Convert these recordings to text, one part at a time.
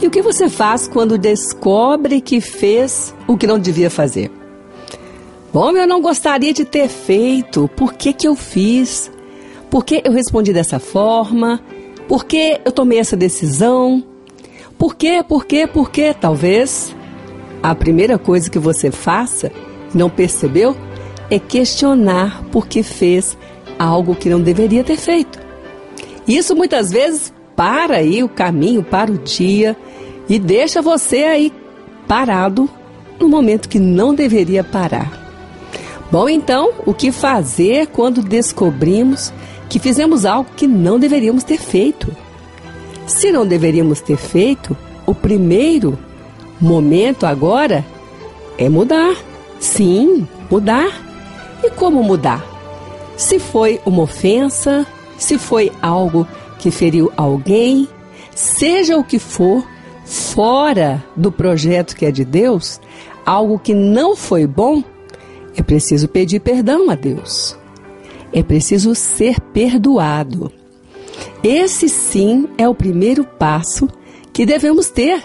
E o que você faz quando descobre que fez o que não devia fazer? Bom, eu não gostaria de ter feito. Por que, que eu fiz? Por que eu respondi dessa forma? Por que eu tomei essa decisão? Por quê? Por quê? Por quê? Talvez a primeira coisa que você faça, não percebeu, é questionar por que fez algo que não deveria ter feito. Isso muitas vezes para aí o caminho para o dia e deixa você aí parado no momento que não deveria parar. Bom, então, o que fazer quando descobrimos que fizemos algo que não deveríamos ter feito? Se não deveríamos ter feito, o primeiro momento agora é mudar. Sim, mudar. E como mudar? Se foi uma ofensa, se foi algo que feriu alguém, seja o que for, fora do projeto que é de Deus, algo que não foi bom, é preciso pedir perdão a Deus. É preciso ser perdoado. Esse sim é o primeiro passo que devemos ter.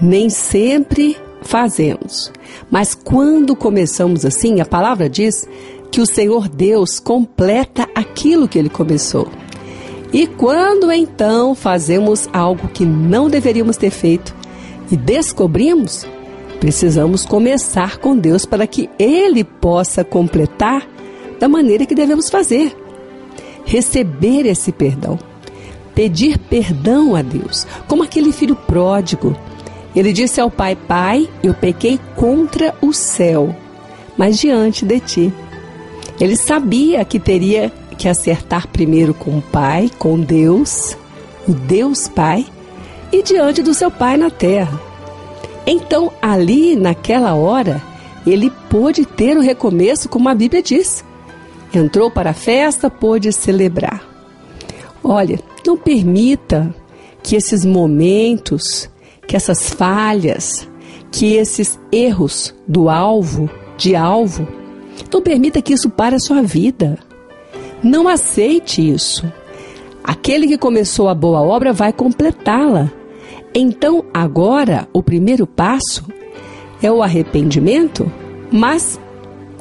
Nem sempre fazemos, mas quando começamos assim, a palavra diz que o Senhor Deus completa aquilo que ele começou. E quando então fazemos algo que não deveríamos ter feito e descobrimos, precisamos começar com Deus para que Ele possa completar da maneira que devemos fazer. Receber esse perdão. Pedir perdão a Deus, como aquele filho pródigo. Ele disse ao pai: Pai, eu pequei contra o céu, mas diante de ti. Ele sabia que teria que acertar primeiro com o Pai, com Deus, o Deus Pai, e diante do seu Pai na terra. Então, ali, naquela hora, ele pôde ter o recomeço, como a Bíblia diz. Entrou para a festa, pôde celebrar. Olha, não permita que esses momentos, que essas falhas, que esses erros do alvo, de alvo, não permita que isso pare a sua vida. Não aceite isso. Aquele que começou a boa obra vai completá-la. Então, agora, o primeiro passo é o arrependimento, mas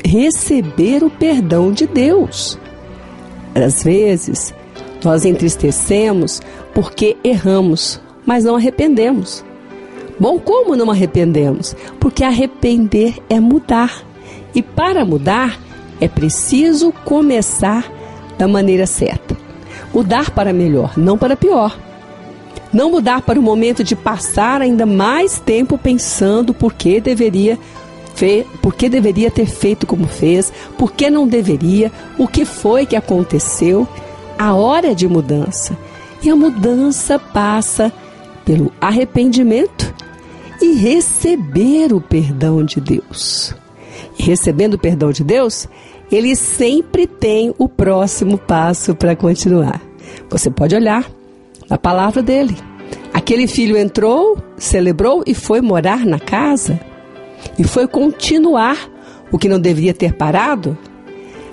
receber o perdão de Deus. Às vezes, nós entristecemos porque erramos, mas não arrependemos. Bom, como não arrependemos? Porque arrepender é mudar. E para mudar, é preciso começar da maneira certa. Mudar para melhor, não para pior. Não mudar para o momento de passar ainda mais tempo pensando por que deveria por que deveria ter feito como fez, por que não deveria, o que foi que aconteceu. A hora é de mudança. E a mudança passa pelo arrependimento e receber o perdão de Deus. E recebendo o perdão de Deus, ele sempre tem o próximo passo para continuar. Você pode olhar na palavra dele. Aquele filho entrou, celebrou e foi morar na casa. E foi continuar o que não deveria ter parado.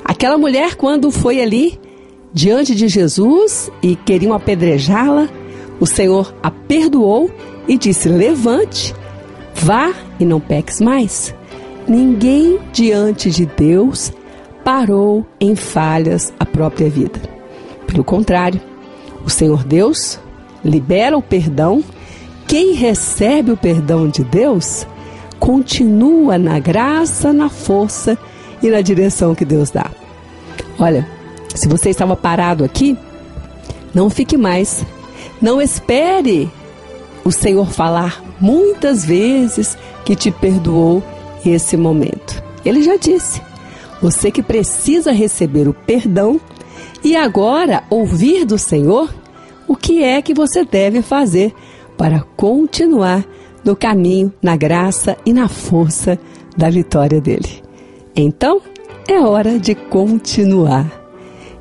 Aquela mulher, quando foi ali diante de Jesus e queriam apedrejá-la, o Senhor a perdoou e disse: Levante, vá e não peques mais. Ninguém diante de Deus parou em falhas a própria vida. Pelo contrário, o Senhor Deus libera o perdão. Quem recebe o perdão de Deus continua na graça, na força e na direção que Deus dá. Olha, se você estava parado aqui, não fique mais. Não espere o Senhor falar muitas vezes que te perdoou esse momento. Ele já disse: você que precisa receber o perdão e agora ouvir do Senhor o que é que você deve fazer para continuar no caminho, na graça e na força da vitória dele. Então, é hora de continuar.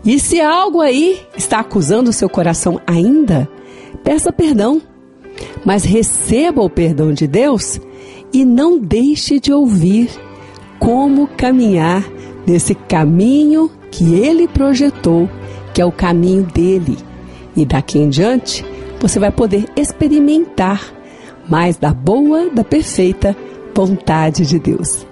E se algo aí está acusando o seu coração ainda, peça perdão. Mas receba o perdão de Deus e não deixe de ouvir como caminhar nesse caminho que ele projetou, que é o caminho dele. E daqui em diante, você vai poder experimentar mas da boa, da perfeita vontade de Deus.